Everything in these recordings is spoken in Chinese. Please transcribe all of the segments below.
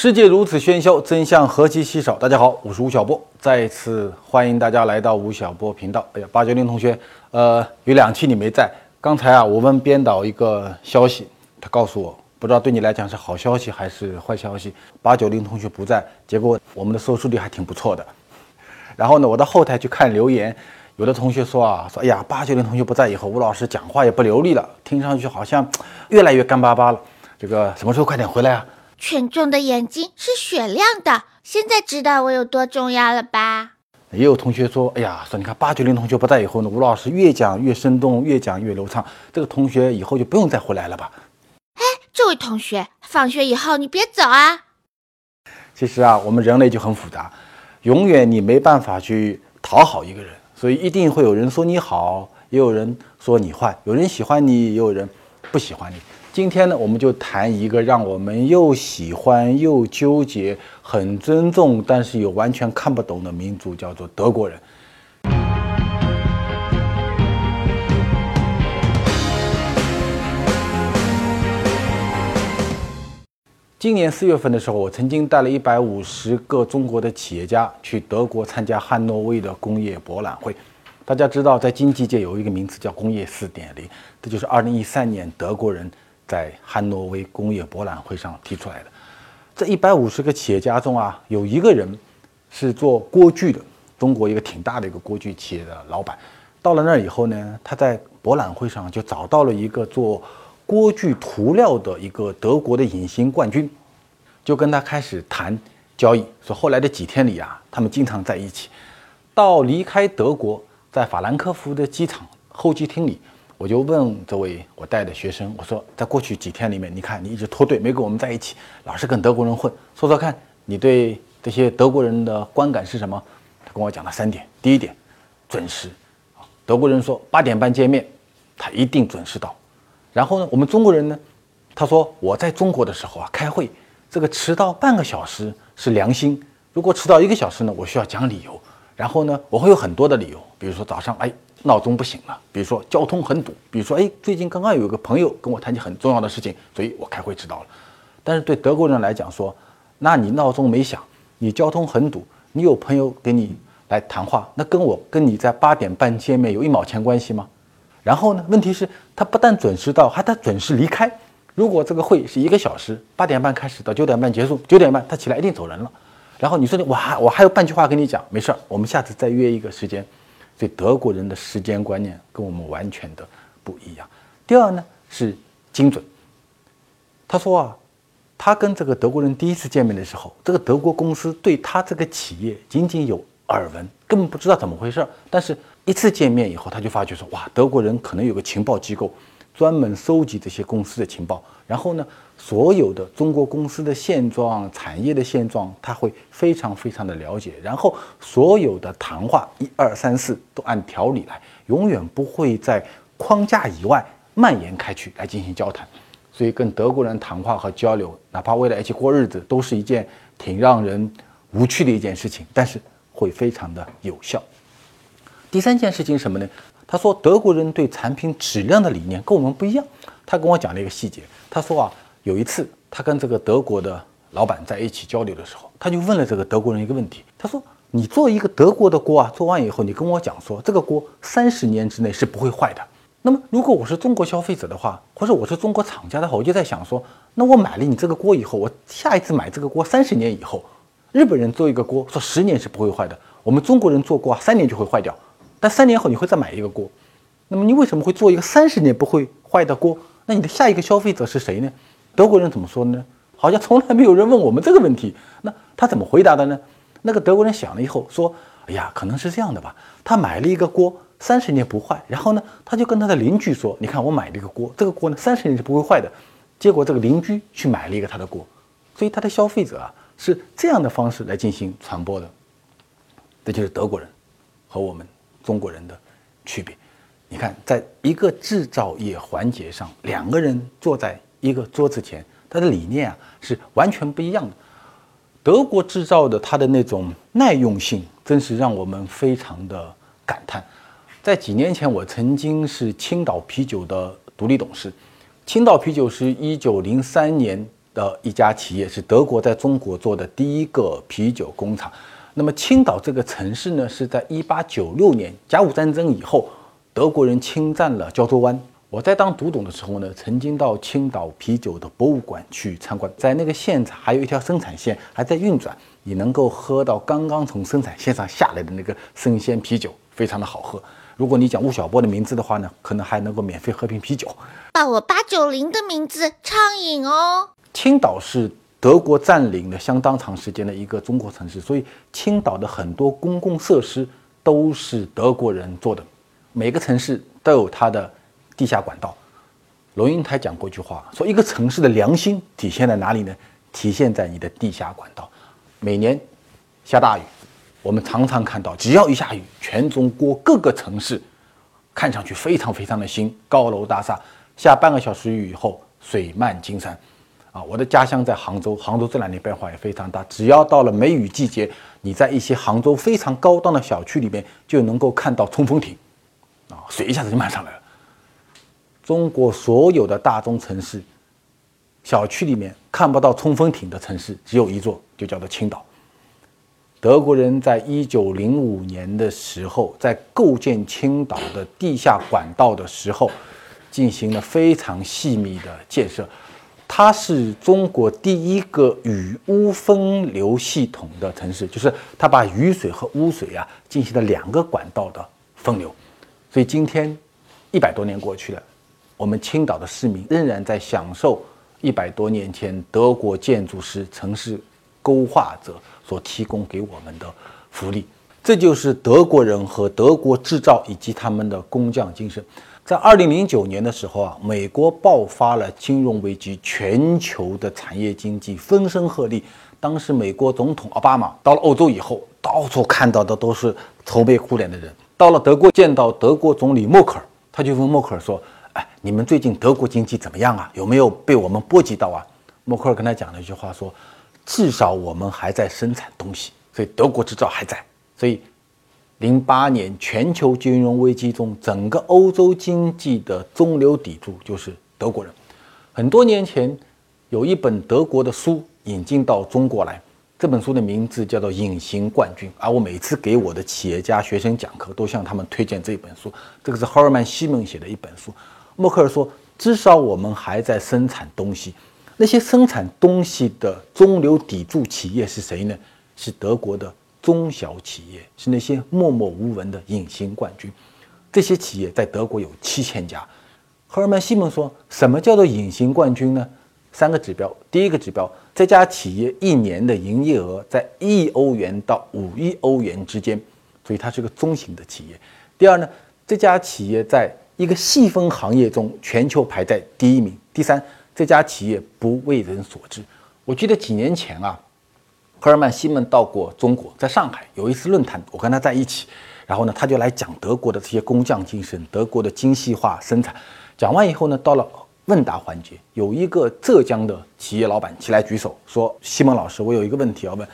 世界如此喧嚣，真相何其稀少。大家好，我是吴晓波，再一次欢迎大家来到吴晓波频道。哎呀，八九零同学，呃，有两期你没在。刚才啊，我问编导一个消息，他告诉我，不知道对你来讲是好消息还是坏消息。八九零同学不在，结果我们的收视率还挺不错的。然后呢，我到后台去看留言，有的同学说啊，说哎呀，八九零同学不在以后，吴老师讲话也不流利了，听上去好像越来越干巴巴了。这个什么时候快点回来啊？群众的眼睛是雪亮的，现在知道我有多重要了吧？也有同学说：“哎呀，说你看八九零同学不在以后呢，吴老师越讲越生动，越讲越流畅。这个同学以后就不用再回来了吧？”哎，这位同学，放学以后你别走啊！其实啊，我们人类就很复杂，永远你没办法去讨好一个人，所以一定会有人说你好，也有人说你坏，有人喜欢你，也有人不喜欢你。今天呢，我们就谈一个让我们又喜欢又纠结、很尊重，但是又完全看不懂的民族，叫做德国人。今年四月份的时候，我曾经带了一百五十个中国的企业家去德国参加汉诺威的工业博览会。大家知道，在经济界有一个名词叫“工业四点零”，这就是二零一三年德国人。在汉诺威工业博览会上提出来的，这一百五十个企业家中啊，有一个人是做锅具的，中国一个挺大的一个锅具企业的老板。到了那儿以后呢，他在博览会上就找到了一个做锅具涂料的一个德国的隐形冠军，就跟他开始谈交易。说后来的几天里啊，他们经常在一起。到离开德国，在法兰克福的机场候机厅里。我就问这位我带的学生，我说，在过去几天里面，你看你一直脱队，没跟我们在一起，老是跟德国人混，说说看你对这些德国人的观感是什么？他跟我讲了三点。第一点，准时，啊，德国人说八点半见面，他一定准时到。然后呢，我们中国人呢，他说我在中国的时候啊，开会这个迟到半个小时是良心，如果迟到一个小时呢，我需要讲理由。然后呢，我会有很多的理由，比如说早上哎。闹钟不醒了，比如说交通很堵，比如说哎，最近刚刚有一个朋友跟我谈起很重要的事情，所以我开会迟到了。但是对德国人来讲说，那你闹钟没响，你交通很堵，你有朋友给你来谈话，那跟我跟你在八点半见面有一毛钱关系吗？然后呢，问题是他不但准时到，还得准时离开。如果这个会是一个小时，八点半开始到九点半结束，九点半他起来一定走人了。然后你说你我还我还有半句话跟你讲，没事儿，我们下次再约一个时间。所以德国人的时间观念跟我们完全的不一样。第二呢是精准。他说啊，他跟这个德国人第一次见面的时候，这个德国公司对他这个企业仅仅有耳闻，根本不知道怎么回事儿。但是一次见面以后，他就发觉说，哇，德国人可能有个情报机构。专门收集这些公司的情报，然后呢，所有的中国公司的现状、产业的现状，他会非常非常的了解。然后所有的谈话，一二三四都按条理来，永远不会在框架以外蔓延开去来进行交谈。所以跟德国人谈话和交流，哪怕为了一起过日子，都是一件挺让人无趣的一件事情，但是会非常的有效。第三件事情是什么呢？他说：“德国人对产品质量的理念跟我们不一样。”他跟我讲了一个细节。他说：“啊，有一次他跟这个德国的老板在一起交流的时候，他就问了这个德国人一个问题。他说：‘你做一个德国的锅啊，做完以后，你跟我讲说这个锅三十年之内是不会坏的。那么如果我是中国消费者的话，或者我是中国厂家的话，我就在想说，那我买了你这个锅以后，我下一次买这个锅三十年以后，日本人做一个锅说十年是不会坏的，我们中国人做锅三年就会坏掉。”但三年后你会再买一个锅，那么你为什么会做一个三十年不会坏的锅？那你的下一个消费者是谁呢？德国人怎么说呢？好像从来没有人问我们这个问题。那他怎么回答的呢？那个德国人想了以后说：“哎呀，可能是这样的吧。他买了一个锅，三十年不坏。然后呢，他就跟他的邻居说：‘你看，我买了一个锅，这个锅呢三十年是不会坏的。’结果这个邻居去买了一个他的锅，所以他的消费者啊是这样的方式来进行传播的。这就是德国人和我们。”中国人的区别，你看，在一个制造业环节上，两个人坐在一个桌子前，他的理念啊是完全不一样的。德国制造的它的那种耐用性，真是让我们非常的感叹。在几年前，我曾经是青岛啤酒的独立董事。青岛啤酒是一九零三年的一家企业，是德国在中国做的第一个啤酒工厂。那么青岛这个城市呢，是在一八九六年甲午战争以后，德国人侵占了胶州湾。我在当读懂的时候呢，曾经到青岛啤酒的博物馆去参观，在那个现场还有一条生产线还在运转，你能够喝到刚刚从生产线上下来的那个生鲜啤酒，非常的好喝。如果你讲吴晓波的名字的话呢，可能还能够免费喝瓶啤酒。报我八九零的名字畅饮哦。青岛是德国占领了相当长时间的一个中国城市，所以青岛的很多公共设施都是德国人做的。每个城市都有它的。地下管道，龙应台讲过一句话，说一个城市的良心体现在哪里呢？体现在你的地下管道。每年下大雨，我们常常看到，只要一下雨，全中国各个城市看上去非常非常的新，高楼大厦，下半个小时雨以后，水漫金山。啊，我的家乡在杭州，杭州这两年变化也非常大。只要到了梅雨季节，你在一些杭州非常高档的小区里面，就能够看到冲锋艇，啊，水一下子就漫上来了。中国所有的大中城市，小区里面看不到冲锋艇的城市只有一座，就叫做青岛。德国人在一九零五年的时候，在构建青岛的地下管道的时候，进行了非常细密的建设。它是中国第一个雨污分流系统的城市，就是它把雨水和污水啊进行了两个管道的分流。所以今天一百多年过去了。我们青岛的市民仍然在享受一百多年前德国建筑师、城市勾画者所提供给我们的福利。这就是德国人和德国制造以及他们的工匠精神。在二零零九年的时候啊，美国爆发了金融危机，全球的产业经济风声鹤唳。当时美国总统奥巴马到了欧洲以后，到处看到的都是愁眉苦脸的人。到了德国，见到德国总理默克尔，他就问默克尔说。哎你们最近德国经济怎么样啊？有没有被我们波及到啊？默克尔跟他讲了一句话，说：“至少我们还在生产东西，所以德国制造还在。”所以，零八年全球金融危机中，整个欧洲经济的中流砥柱就是德国人。很多年前，有一本德国的书引进到中国来，这本书的名字叫做《隐形冠军》，而我每次给我的企业家学生讲课，都向他们推荐这本书。这个是赫尔曼·西蒙写的一本书。默克尔说：“至少我们还在生产东西。那些生产东西的中流砥柱企业是谁呢？是德国的中小企业，是那些默默无闻的隐形冠军。这些企业在德国有七千家。”赫尔曼·西蒙说：“什么叫做隐形冠军呢？三个指标。第一个指标，这家企业一年的营业额在一亿欧元到五亿欧元之间，所以它是个中型的企业。第二呢，这家企业在一个细分行业中，全球排在第一名。第三，这家企业不为人所知。我记得几年前啊，赫尔曼·西蒙到过中国，在上海有一次论坛，我跟他在一起，然后呢，他就来讲德国的这些工匠精神，德国的精细化生产。讲完以后呢，到了问答环节，有一个浙江的企业老板起来举手说：“西蒙老师，我有一个问题要问。”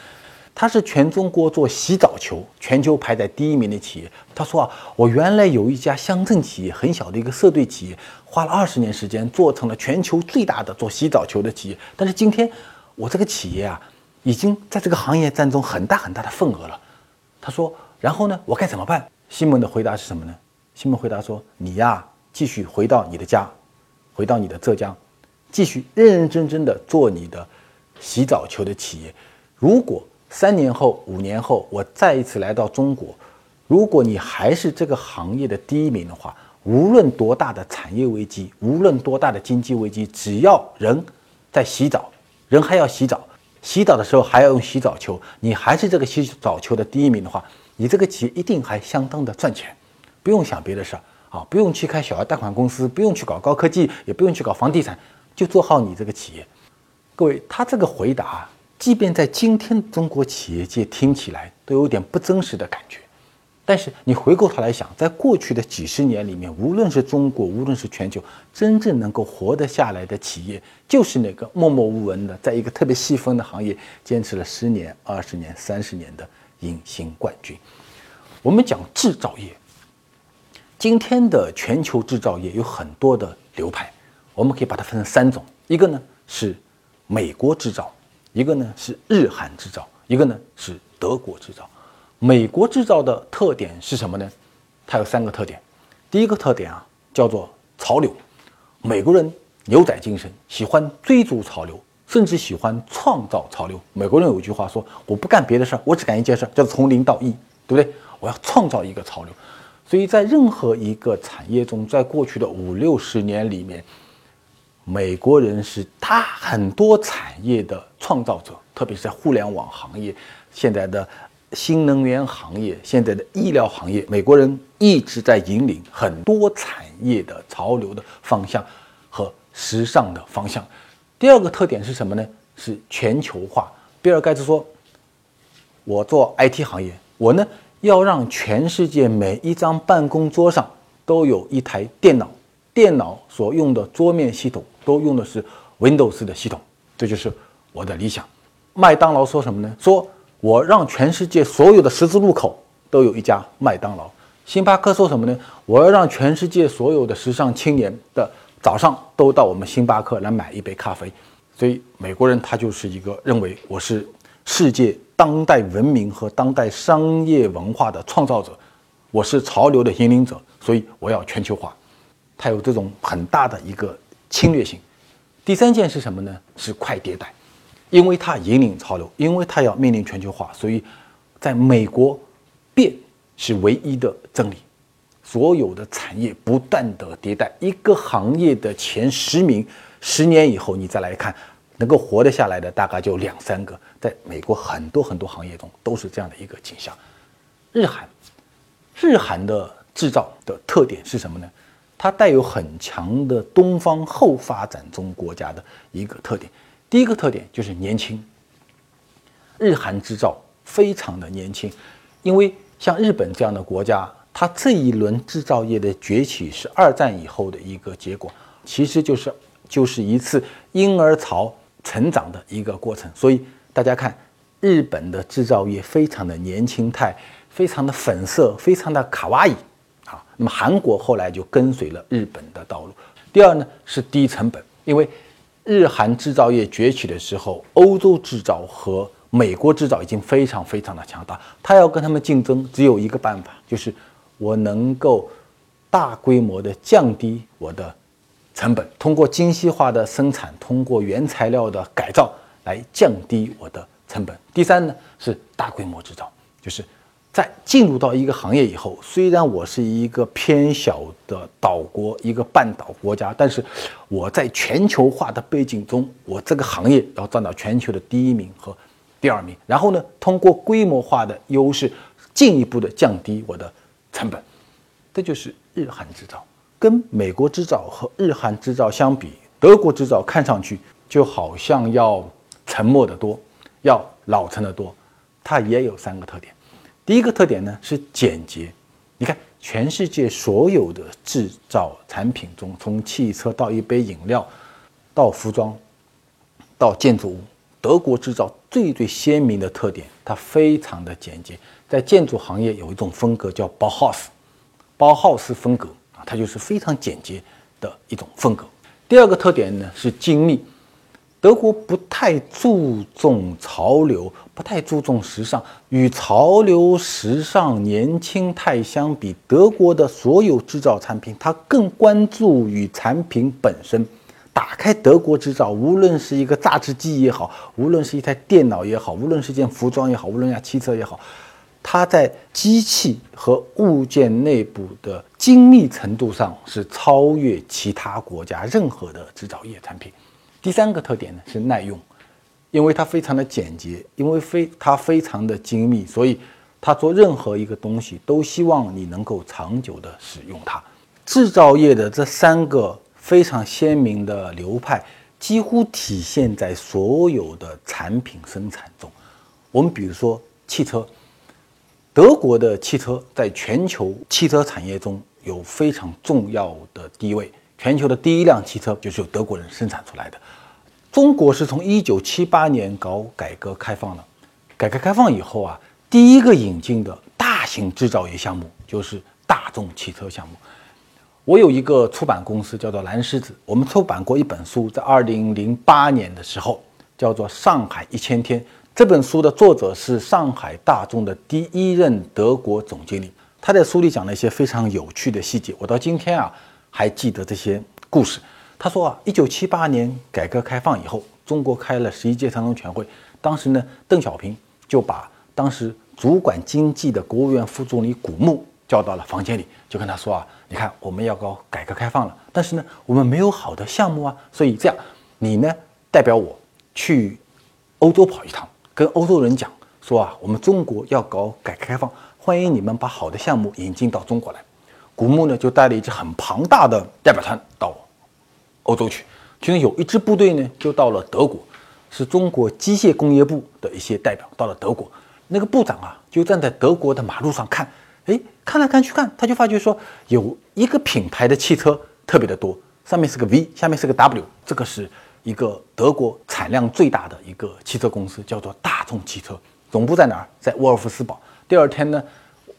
他是全中国做洗澡球全球排在第一名的企业。他说啊，我原来有一家乡镇企业，很小的一个社队企业，花了二十年时间做成了全球最大的做洗澡球的企业。但是今天我这个企业啊，已经在这个行业占中很大很大的份额了。他说，然后呢，我该怎么办？西蒙的回答是什么呢？西蒙回答说，你呀，继续回到你的家，回到你的浙江，继续认认真真的做你的洗澡球的企业。如果三年后、五年后，我再一次来到中国，如果你还是这个行业的第一名的话，无论多大的产业危机，无论多大的经济危机，只要人在洗澡，人还要洗澡，洗澡的时候还要用洗澡球，你还是这个洗澡球的第一名的话，你这个企业一定还相当的赚钱，不用想别的事儿啊，不用去开小额贷款公司，不用去搞高科技，也不用去搞房地产，就做好你这个企业。各位，他这个回答。即便在今天中国企业界听起来都有点不真实的感觉，但是你回过头来想，在过去的几十年里面，无论是中国，无论是全球，真正能够活得下来的企业，就是那个默默无闻的，在一个特别细分的行业坚持了十年、二十年、三十年的隐形冠军。我们讲制造业，今天的全球制造业有很多的流派，我们可以把它分成三种，一个呢是。美国制造，一个呢是日韩制造，一个呢是德国制造。美国制造的特点是什么呢？它有三个特点。第一个特点啊，叫做潮流。美国人牛仔精神，喜欢追逐潮流，甚至喜欢创造潮流。美国人有一句话说：“我不干别的事儿，我只干一件事，叫做从零到一，对不对？我要创造一个潮流。”所以在任何一个产业中，在过去的五六十年里面，美国人是大很多产业的创造者，特别是在互联网行业、现在的新能源行业、现在的医疗行业，美国人一直在引领很多产业的潮流的方向和时尚的方向。第二个特点是什么呢？是全球化。比尔盖茨说：“我做 IT 行业，我呢。”要让全世界每一张办公桌上都有一台电脑，电脑所用的桌面系统都用的是 Windows 的系统，这就是我的理想。麦当劳说什么呢？说我让全世界所有的十字路口都有一家麦当劳。星巴克说什么呢？我要让全世界所有的时尚青年的早上都到我们星巴克来买一杯咖啡。所以美国人他就是一个认为我是世界。当代文明和当代商业文化的创造者，我是潮流的引领者，所以我要全球化。他有这种很大的一个侵略性。第三件是什么呢？是快迭代，因为它引领潮流，因为它要面临全球化，所以在美国变是唯一的真理。所有的产业不断的迭代，一个行业的前十名，十年以后你再来看。能够活得下来的大概就两三个，在美国很多很多行业中都是这样的一个景象。日韩，日韩的制造的特点是什么呢？它带有很强的东方后发展中国家的一个特点。第一个特点就是年轻。日韩制造非常的年轻，因为像日本这样的国家，它这一轮制造业的崛起是二战以后的一个结果，其实就是就是一次婴儿潮。成长的一个过程，所以大家看，日本的制造业非常的年轻态，非常的粉色，非常的卡哇伊啊。那么韩国后来就跟随了日本的道路。第二呢是低成本，因为日韩制造业崛起的时候，欧洲制造和美国制造已经非常非常的强大，他要跟他们竞争，只有一个办法，就是我能够大规模的降低我的。成本通过精细化的生产，通过原材料的改造来降低我的成本。第三呢是大规模制造，就是在进入到一个行业以后，虽然我是一个偏小的岛国，一个半岛国家，但是我在全球化的背景中，我这个行业要占到全球的第一名和第二名。然后呢，通过规模化的优势，进一步的降低我的成本。这就是日韩制造。跟美国制造和日韩制造相比，德国制造看上去就好像要沉默得多，要老成得多。它也有三个特点。第一个特点呢是简洁。你看，全世界所有的制造产品中，从汽车到一杯饮料，到服装，到建筑物，德国制造最最鲜明的特点，它非常的简洁。在建筑行业有一种风格叫包豪斯，包豪斯风格啊。它就是非常简洁的一种风格。第二个特点呢是精密。德国不太注重潮流，不太注重时尚。与潮流、时尚、年轻态相比，德国的所有制造产品，它更关注于产品本身。打开德国制造，无论是一个榨汁机也好，无论是一台电脑也好，无论是一件服装也好，无论一辆汽车也好。它在机器和物件内部的精密程度上是超越其他国家任何的制造业产品。第三个特点呢是耐用，因为它非常的简洁，因为非它非常的精密，所以它做任何一个东西都希望你能够长久的使用它。制造业的这三个非常鲜明的流派，几乎体现在所有的产品生产中。我们比如说汽车。德国的汽车在全球汽车产业中有非常重要的地位。全球的第一辆汽车就是由德国人生产出来的。中国是从一九七八年搞改革开放的，改革开放以后啊，第一个引进的大型制造业项目就是大众汽车项目。我有一个出版公司叫做蓝狮子，我们出版过一本书，在二零零八年的时候叫做《上海一千天》。这本书的作者是上海大众的第一任德国总经理。他在书里讲了一些非常有趣的细节，我到今天啊还记得这些故事。他说啊，一九七八年改革开放以后，中国开了十一届三中全会，当时呢，邓小平就把当时主管经济的国务院副总理古牧叫到了房间里，就跟他说啊，你看我们要搞改革开放了，但是呢，我们没有好的项目啊，所以这样，你呢代表我去欧洲跑一趟，跟欧洲人讲说啊，我们中国要搞改革开放。欢迎你们把好的项目引进到中国来。古牧呢就带了一支很庞大的代表团到欧洲去，其中有一支部队呢就到了德国，是中国机械工业部的一些代表到了德国。那个部长啊就站在德国的马路上看，哎，看来看去看，他就发觉说有一个品牌的汽车特别的多，上面是个 V，下面是个 W，这个是一个德国产量最大的一个汽车公司，叫做大众汽车，总部在哪儿？在沃尔夫斯堡。第二天呢，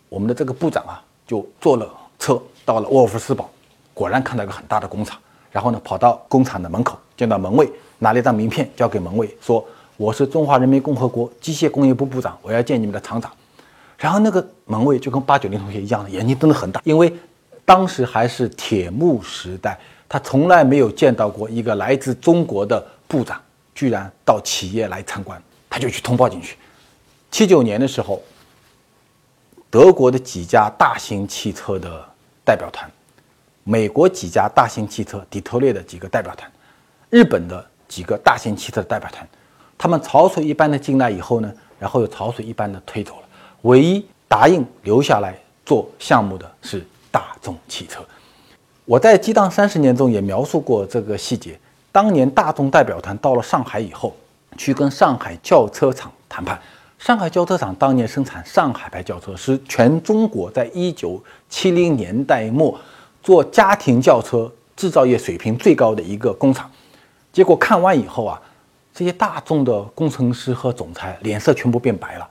我们的这个部长啊，就坐了车到了沃尔夫斯堡，果然看到一个很大的工厂，然后呢，跑到工厂的门口，见到门卫，拿了一张名片交给门卫，说：“我是中华人民共和国机械工业部部长，我要见你们的厂长。”然后那个门卫就跟八九零同学一样的，眼睛瞪得很大，因为当时还是铁幕时代，他从来没有见到过一个来自中国的部长居然到企业来参观，他就去通报进去。七九年的时候。德国的几家大型汽车的代表团，美国几家大型汽车底特律的几个代表团，日本的几个大型汽车的代表团，他们潮水一般的进来以后呢，然后又潮水一般的推走了。唯一答应留下来做项目的是大众汽车。我在《激荡三十年》中也描述过这个细节。当年大众代表团到了上海以后，去跟上海轿车厂谈判。上海轿车厂当年生产上海牌轿车，是全中国在一九七零年代末做家庭轿车制造业水平最高的一个工厂。结果看完以后啊，这些大众的工程师和总裁脸色全部变白了。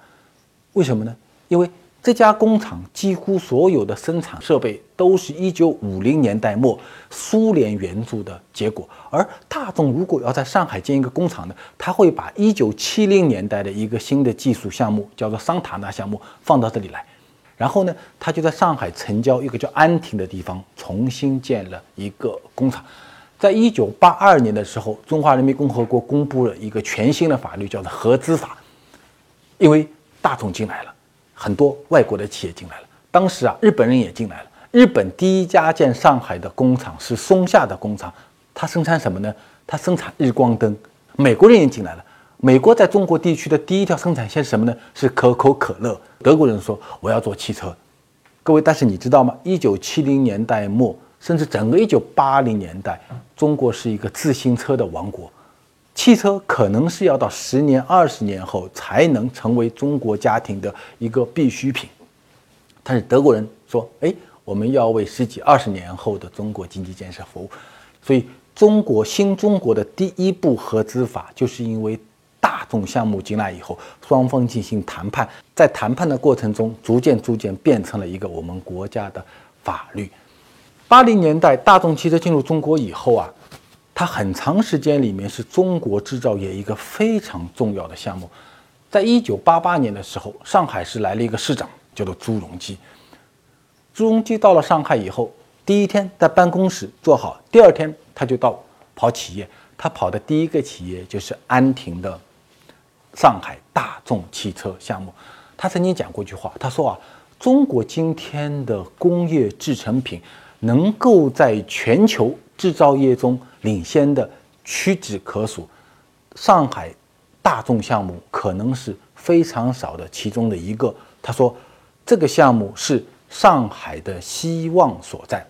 为什么呢？因为。这家工厂几乎所有的生产设备都是一九五零年代末苏联援助的结果，而大众如果要在上海建一个工厂呢，他会把一九七零年代的一个新的技术项目，叫做桑塔纳项目放到这里来，然后呢，他就在上海城郊一个叫安亭的地方重新建了一个工厂。在一九八二年的时候，中华人民共和国公布了一个全新的法律，叫做合资法，因为大众进来了。很多外国的企业进来了，当时啊，日本人也进来了。日本第一家建上海的工厂是松下的工厂，它生产什么呢？它生产日光灯。美国人也进来了，美国在中国地区的第一条生产线是什么呢？是可口可乐。德国人说我要做汽车，各位，但是你知道吗？一九七零年代末，甚至整个一九八零年代，中国是一个自行车的王国。汽车可能是要到十年、二十年后才能成为中国家庭的一个必需品，但是德国人说：“哎，我们要为十几、二十年后的中国经济建设服务。”所以，中国新中国的第一部合资法，就是因为大众项目进来以后，双方进行谈判，在谈判的过程中，逐渐逐渐变成了一个我们国家的法律。八零年代，大众汽车进入中国以后啊。它很长时间里面是中国制造业一个非常重要的项目，在一九八八年的时候，上海市来了一个市长，叫做朱镕基。朱镕基到了上海以后，第一天在办公室坐好，第二天他就到跑企业。他跑的第一个企业就是安亭的上海大众汽车项目。他曾经讲过一句话，他说啊，中国今天的工业制成品能够在全球。制造业中领先的屈指可数，上海大众项目可能是非常少的其中的一个。他说，这个项目是上海的希望所在。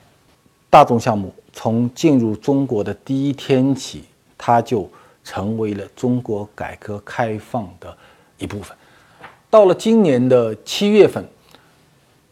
大众项目从进入中国的第一天起，它就成为了中国改革开放的一部分。到了今年的七月份，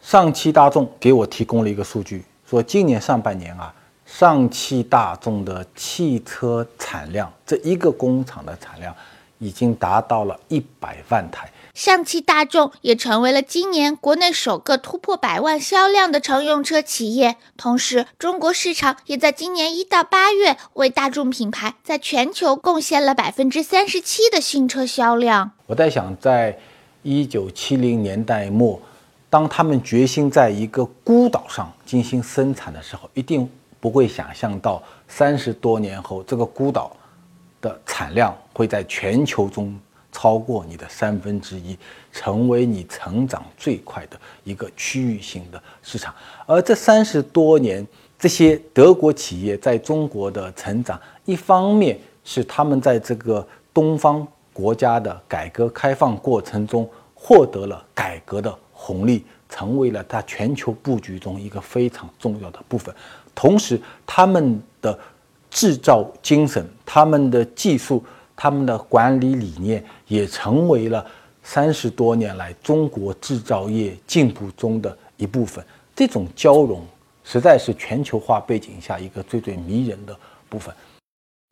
上汽大众给我提供了一个数据，说今年上半年啊。上汽大众的汽车产量，这一个工厂的产量已经达到了一百万台。上汽大众也成为了今年国内首个突破百万销量的乘用车企业。同时，中国市场也在今年一到八月为大众品牌在全球贡献了百分之三十七的新车销量。我在想，在一九七零年代末，当他们决心在一个孤岛上进行生产的时候，一定不会想象到三十多年后，这个孤岛的产量会在全球中。超过你的三分之一，成为你成长最快的一个区域性的市场。而这三十多年，这些德国企业在中国的成长，一方面是他们在这个东方国家的改革开放过程中获得了改革的红利，成为了它全球布局中一个非常重要的部分。同时，他们的制造精神，他们的技术。他们的管理理念也成为了三十多年来中国制造业进步中的一部分。这种交融，实在是全球化背景下一个最最迷人的部分。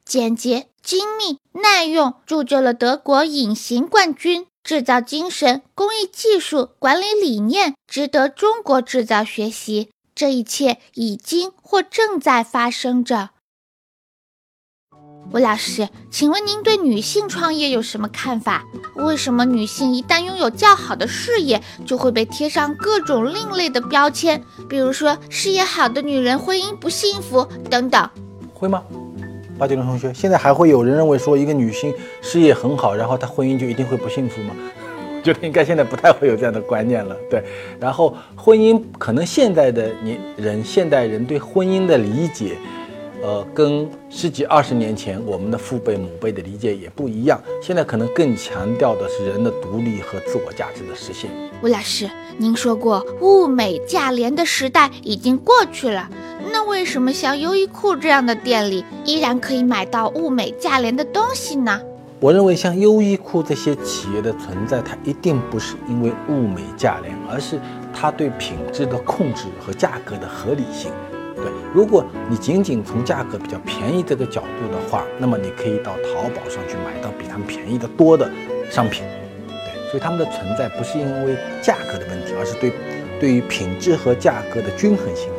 简洁、精密、耐用，铸就了德国隐形冠军。制造精神、工艺技术、管理理念，值得中国制造学习。这一切已经或正在发生着。吴老师，请问您对女性创业有什么看法？为什么女性一旦拥有较好的事业，就会被贴上各种另类的标签？比如说，事业好的女人婚姻不幸福等等。会吗？八九零同学，现在还会有人认为说一个女性事业很好，然后她婚姻就一定会不幸福吗？觉得应该现在不太会有这样的观念了。对，然后婚姻可能现在的年人，现代人对婚姻的理解。呃，跟十几二十年前我们的父辈母辈的理解也不一样。现在可能更强调的是人的独立和自我价值的实现。吴老师，您说过物美价廉的时代已经过去了，那为什么像优衣库这样的店里依然可以买到物美价廉的东西呢？我认为像优衣库这些企业的存在，它一定不是因为物美价廉，而是它对品质的控制和价格的合理性。对，如果你仅仅从价格比较便宜这个角度的话，那么你可以到淘宝上去买到比他们便宜的多的商品。对，所以他们的存在不是因为价格的问题，而是对对于品质和价格的均衡性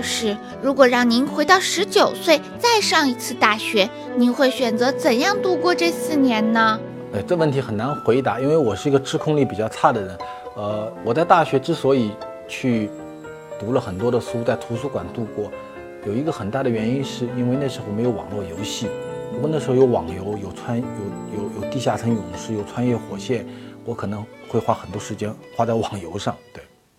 的问题。吴老师，如果让您回到十九岁再上一次大学，您会选择怎样度过这四年呢？哎，这问题很难回答，因为我是一个自控力比较差的人。呃，我在大学之所以去。读了很多的书，在图书馆度过，有一个很大的原因，是因为那时候没有网络游戏。如果那时候有网游，有穿有有有地下城勇士，有穿越火线，我可能会花很多时间花在网游上。对